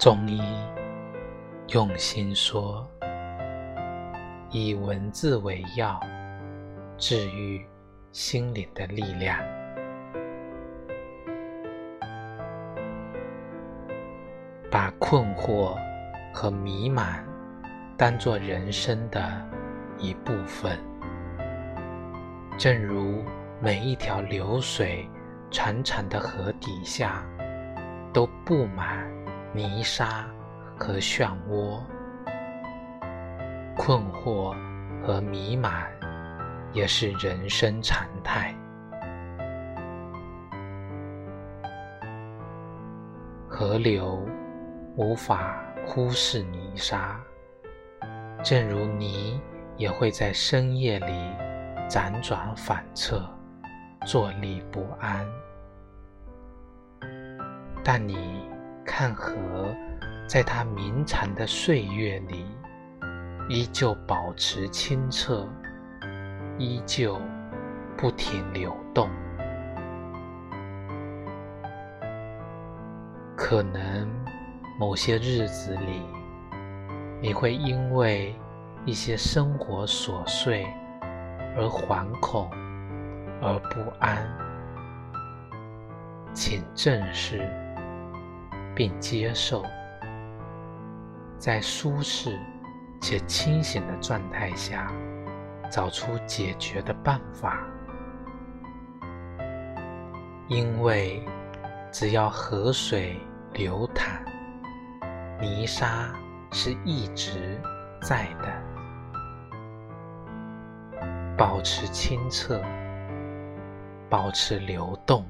中医用心说，以文字为药，治愈心灵的力量。把困惑和迷茫当作人生的一部分，正如每一条流水潺潺的河底下都布满。泥沙和漩涡，困惑和迷茫，也是人生常态。河流无法忽视泥沙，正如泥也会在深夜里辗转反侧，坐立不安。但你。看河，在它绵长的岁月里，依旧保持清澈，依旧不停流动。可能某些日子里，你会因为一些生活琐碎而惶恐而不安，请正视。并接受，在舒适且清醒的状态下，找出解决的办法。因为只要河水流淌，泥沙是一直在的。保持清澈，保持流动。